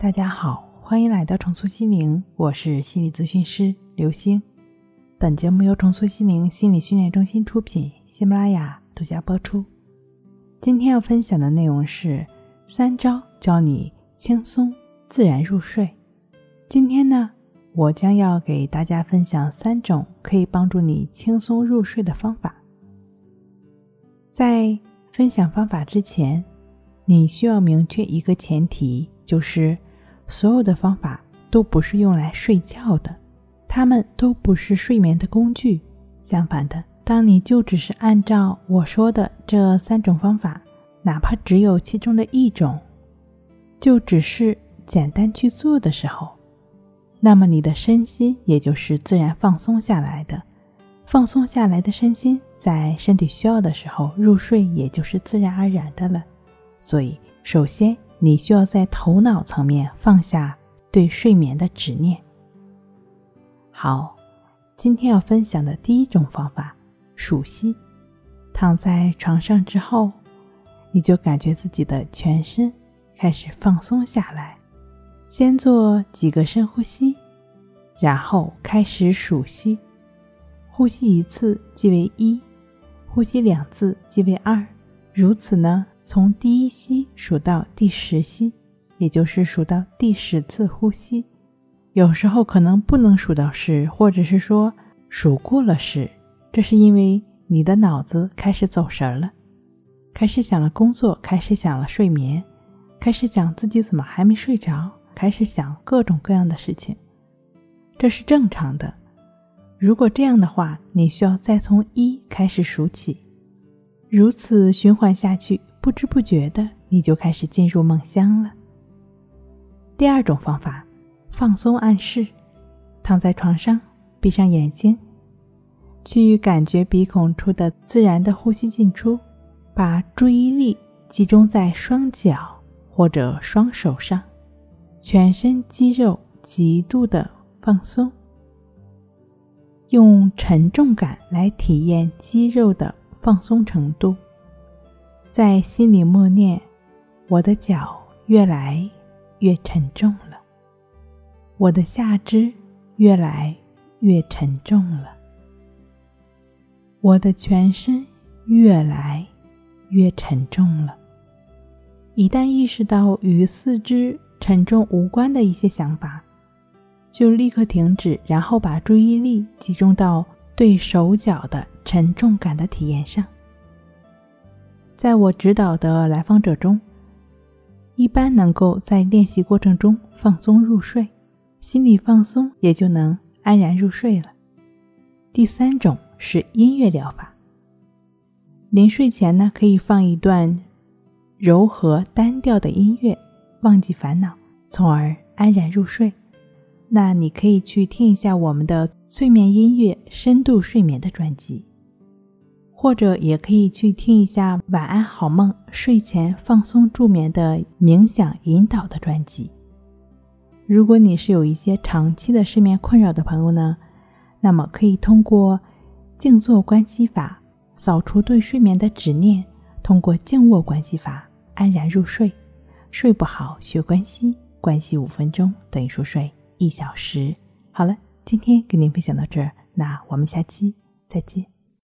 大家好，欢迎来到重塑心灵，我是心理咨询师刘星。本节目由重塑心灵心理训练中心出品，喜马拉雅独家播出。今天要分享的内容是三招教你轻松自然入睡。今天呢，我将要给大家分享三种可以帮助你轻松入睡的方法。在分享方法之前，你需要明确一个前提，就是所有的方法都不是用来睡觉的，它们都不是睡眠的工具。相反的，当你就只是按照我说的这三种方法，哪怕只有其中的一种，就只是简单去做的时候，那么你的身心也就是自然放松下来的。放松下来的身心，在身体需要的时候入睡，也就是自然而然的了。所以，首先你需要在头脑层面放下对睡眠的执念。好，今天要分享的第一种方法——数息。躺在床上之后，你就感觉自己的全身开始放松下来。先做几个深呼吸，然后开始数息。呼吸一次即为一，呼吸两次即为二，如此呢，从第一吸数到第十吸，也就是数到第十次呼吸。有时候可能不能数到十，或者是说数过了十，这是因为你的脑子开始走神了，开始想了工作，开始想了睡眠，开始想自己怎么还没睡着，开始想各种各样的事情，这是正常的。如果这样的话，你需要再从一开始数起，如此循环下去，不知不觉的你就开始进入梦乡了。第二种方法，放松暗示，躺在床上，闭上眼睛，去感觉鼻孔处的自然的呼吸进出，把注意力集中在双脚或者双手上，全身肌肉极度的放松。用沉重感来体验肌肉的放松程度，在心里默念：“我的脚越来越沉重了，我的下肢越来越沉重了，我的全身越来越沉重了。”一旦意识到与四肢沉重无关的一些想法，就立刻停止，然后把注意力集中到对手脚的沉重感的体验上。在我指导的来访者中，一般能够在练习过程中放松入睡，心理放松也就能安然入睡了。第三种是音乐疗法，临睡前呢，可以放一段柔和单调的音乐，忘记烦恼，从而安然入睡。那你可以去听一下我们的催眠音乐《深度睡眠》的专辑，或者也可以去听一下《晚安好梦》睡前放松助眠的冥想引导的专辑。如果你是有一些长期的失眠困扰的朋友呢，那么可以通过静坐关系法扫除对睡眠的执念，通过静卧关系法安然入睡。睡不好学关系，关系五分钟等于熟睡。一小时，好了，今天跟您分享到这儿，那我们下期再见。